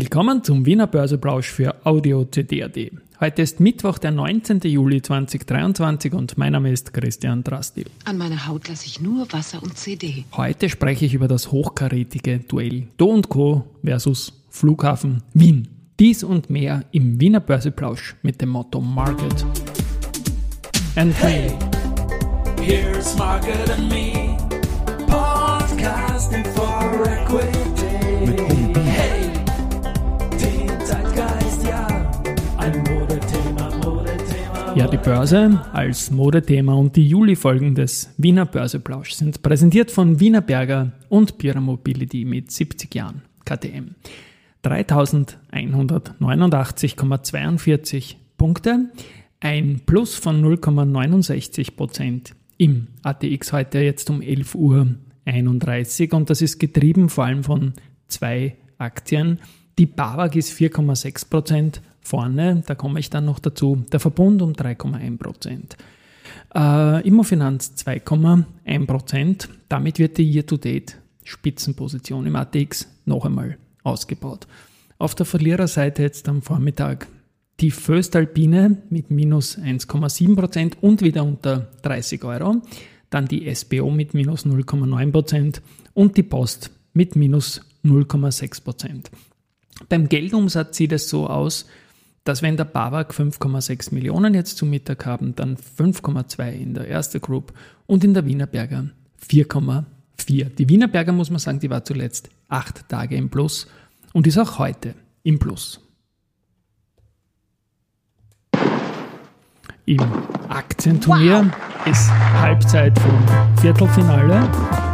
Willkommen zum Wiener Börseplausch für Audio CD.at. Heute ist Mittwoch, der 19. Juli 2023 und mein Name ist Christian Drastil. An meiner Haut lasse ich nur Wasser und CD. Heute spreche ich über das hochkarätige Duell Do Co. versus Flughafen Wien. Dies und mehr im Wiener Börseplausch mit dem Motto Market and hey, here's Market and Me, podcasting for equity. Ja, die Börse als Modethema und die Juli-Folgen des Wiener Börseplausch sind präsentiert von Wiener Berger und Pira Mobility mit 70 Jahren KTM. 3189,42 Punkte, ein Plus von 0,69 Prozent im ATX heute jetzt um 11.31 Uhr und das ist getrieben vor allem von zwei Aktien. Die BAWAG ist 4,6 Prozent vorne, da komme ich dann noch dazu. Der Verbund um 3,1 Prozent. Äh, Immofinanz 2,1 Prozent. Damit wird die Year-to-Date-Spitzenposition im ATX noch einmal ausgebaut. Auf der Verliererseite jetzt am Vormittag die Föstalpine mit minus 1,7% und wieder unter 30 Euro. Dann die SBO mit minus 0,9% und die Post mit minus 0,6%. Beim Geldumsatz sieht es so aus, dass wenn der BAWAG 5,6 Millionen jetzt zum Mittag haben, dann 5,2 in der Erste Group und in der Wienerberger 4,4. Die Wienerberger muss man sagen, die war zuletzt acht Tage im Plus und ist auch heute im Plus. Im Aktienturnier wow. ist Halbzeit vom Viertelfinale.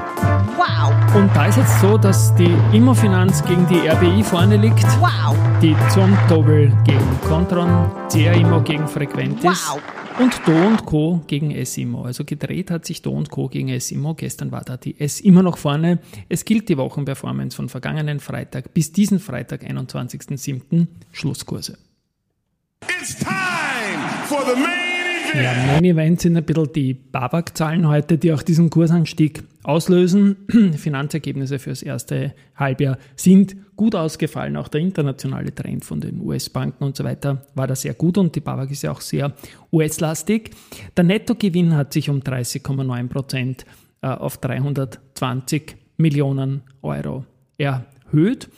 Und da ist jetzt so, dass die Immofinanz gegen die RBI vorne liegt. Wow. Die Zomtobel gegen Contron, CR Immo gegen Frequentis. Wow. Und Do Co. gegen S-Immo. Also gedreht hat sich Do Co. gegen S-Immo. Gestern war da die S immer noch vorne. Es gilt die Wochenperformance von vergangenen Freitag bis diesen Freitag, 21.07. Schlusskurse. It's time for the main ja, Main Event sind ein bisschen die Babak-Zahlen heute, die auch diesen Kursanstieg auslösen. Finanzergebnisse fürs erste Halbjahr sind gut ausgefallen. Auch der internationale Trend von den US-Banken und so weiter war da sehr gut und die Babak ist ja auch sehr US-lastig. Der Nettogewinn hat sich um 30,9 Prozent äh, auf 320 Millionen Euro erhöht.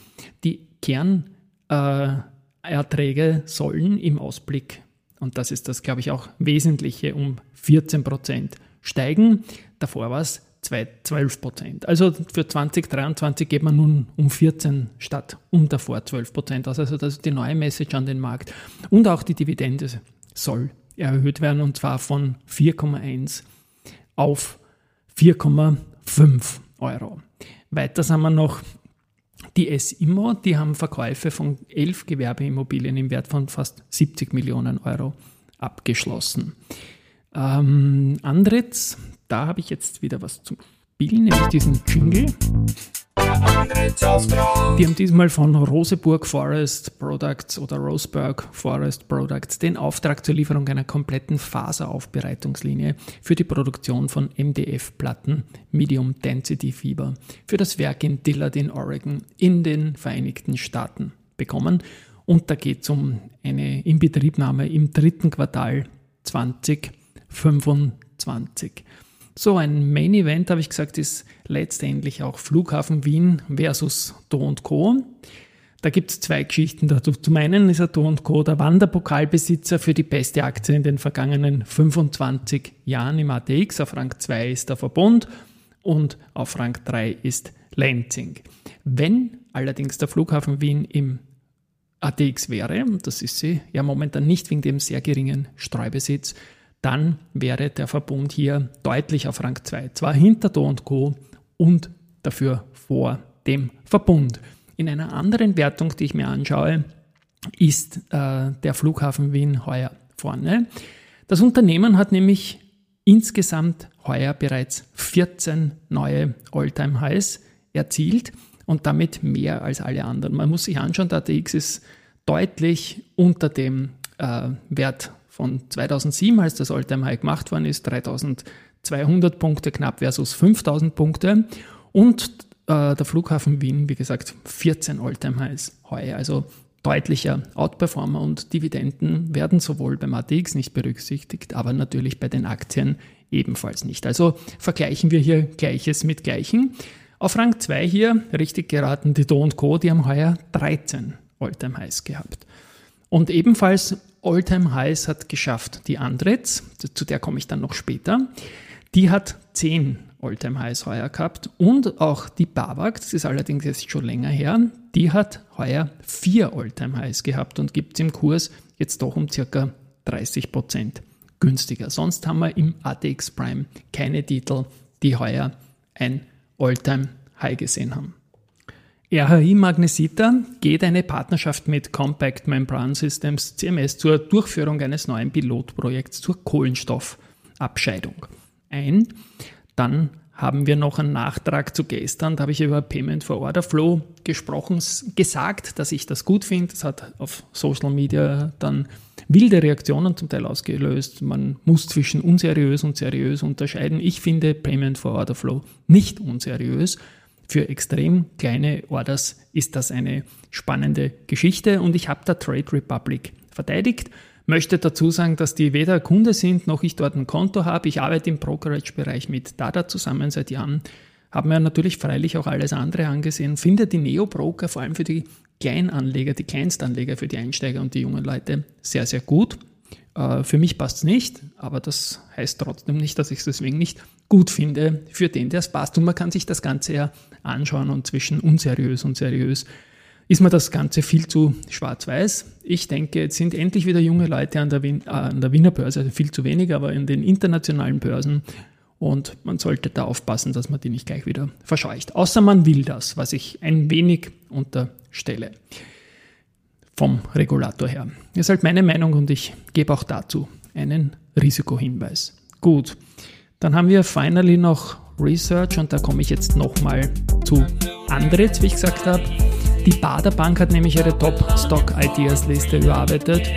Die Kernerträge sollen im Ausblick und das ist das, glaube ich, auch Wesentliche, um 14 Prozent steigen. Davor war es 12 Prozent. Also für 2023 geht man nun um 14 statt um davor 12 Prozent aus. Also das ist die neue Message an den Markt. Und auch die Dividende soll erhöht werden und zwar von 4,1 auf 4,5 Euro. Weiter haben wir noch die S-Immo, die haben Verkäufe von elf Gewerbeimmobilien im Wert von fast 70 Millionen Euro abgeschlossen. Ähm, Andritz, da habe ich jetzt wieder was zum Spielen, nämlich diesen Jingle. Die haben diesmal von Roseburg Forest Products oder Roseburg Forest Products den Auftrag zur Lieferung einer kompletten Faseraufbereitungslinie für die Produktion von MDF-Platten Medium Density Fiber für das Werk in Dillard in Oregon in den Vereinigten Staaten bekommen. Und da geht es um eine Inbetriebnahme im dritten Quartal 2025. So, ein Main Event, habe ich gesagt, ist letztendlich auch Flughafen Wien versus Do Co. Da gibt es zwei Geschichten dazu. Zum einen ist der Do Co. der Wanderpokalbesitzer für die beste Aktie in den vergangenen 25 Jahren im ATX. Auf Rang 2 ist der Verbund und auf Rang 3 ist Lansing. Wenn allerdings der Flughafen Wien im ATX wäre, und das ist sie ja momentan nicht wegen dem sehr geringen Streubesitz, dann wäre der Verbund hier deutlich auf Rang 2, zwar hinter Do Co. und dafür vor dem Verbund. In einer anderen Wertung, die ich mir anschaue, ist äh, der Flughafen Wien heuer vorne. Das Unternehmen hat nämlich insgesamt heuer bereits 14 neue All-Time-Highs erzielt und damit mehr als alle anderen. Man muss sich anschauen, der ATX ist deutlich unter dem äh, Wert von 2007, als das Alltime High gemacht worden ist, 3200 Punkte knapp versus 5000 Punkte. Und äh, der Flughafen Wien, wie gesagt, 14 All-Time-Highs heuer. Also deutlicher Outperformer und Dividenden werden sowohl beim ATX nicht berücksichtigt, aber natürlich bei den Aktien ebenfalls nicht. Also vergleichen wir hier Gleiches mit Gleichen. Auf Rang 2 hier, richtig geraten, die Do Co., die haben heuer 13 Alltime Highs gehabt. Und ebenfalls Alltime Highs hat geschafft die Andretz, zu der komme ich dann noch später. Die hat 10 Alltime Highs heuer gehabt und auch die Babak, das ist allerdings jetzt schon länger her, die hat heuer 4 Alltime Highs gehabt und gibt es im Kurs jetzt doch um circa 30 Prozent günstiger. Sonst haben wir im ATX Prime keine Titel, die heuer ein Alltime High gesehen haben. RHI Magnesita geht eine Partnerschaft mit Compact Membran Systems CMS zur Durchführung eines neuen Pilotprojekts zur Kohlenstoffabscheidung ein. Dann haben wir noch einen Nachtrag zu gestern, da habe ich über Payment for Order Flow gesprochen, gesagt, dass ich das gut finde. Das hat auf Social Media dann wilde Reaktionen zum Teil ausgelöst. Man muss zwischen unseriös und seriös unterscheiden. Ich finde Payment for Order Flow nicht unseriös. Für extrem kleine Orders ist das eine spannende Geschichte und ich habe da Trade Republic verteidigt. Möchte dazu sagen, dass die weder Kunde sind, noch ich dort ein Konto habe. Ich arbeite im Brokerage-Bereich mit Dada zusammen seit Jahren. Habe mir natürlich freilich auch alles andere angesehen. Finde die Neo-Broker vor allem für die Kleinanleger, die Kleinstanleger, für die Einsteiger und die jungen Leute sehr, sehr gut. Äh, für mich passt es nicht, aber das heißt trotzdem nicht, dass ich es deswegen nicht gut finde für den, der es passt. Und man kann sich das Ganze ja anschauen und zwischen unseriös und seriös ist mir das Ganze viel zu schwarz-weiß. Ich denke, jetzt sind endlich wieder junge Leute an der, Wien, äh, an der Wiener Börse, also viel zu wenig, aber in den internationalen Börsen. Und man sollte da aufpassen, dass man die nicht gleich wieder verscheucht. Außer man will das, was ich ein wenig unterstelle vom Regulator her. Das ist halt meine Meinung und ich gebe auch dazu einen Risikohinweis. Gut, dann haben wir finally noch Research und da komme ich jetzt nochmal zu Andritz, wie ich gesagt habe. Die Bader Bank hat nämlich ihre Top Stock Ideas Liste überarbeitet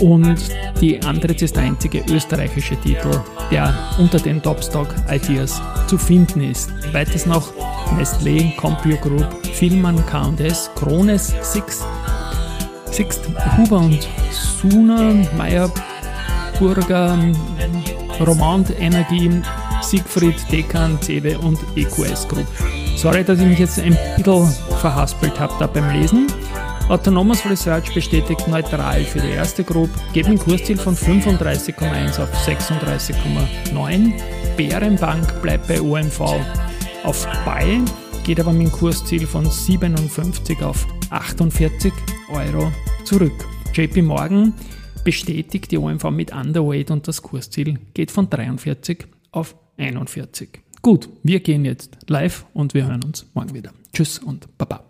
und die Andritz ist der einzige österreichische Titel, der unter den Top Stock Ideas zu finden ist. Weiters noch Nestlé, CompuGroup, Filman K&S, Krones, Six, Sixt, Huber und Suna, Meyer, Burger, Romand Energie, Siegfried, Dekan, Cewe und EQS Group. Sorry, dass ich mich jetzt ein bisschen verhaspelt habe da beim Lesen. Autonomous Research bestätigt neutral für die erste Group, geht ein Kursziel von 35,1 auf 36,9. Bärenbank bleibt bei OMV auf Buy, geht aber mit einem Kursziel von 57 auf 48 Euro zurück. JP Morgan bestätigt die OMV mit Underweight und das Kursziel geht von 43 auf 41. Gut, wir gehen jetzt live und wir hören uns morgen wieder. Tschüss und Baba.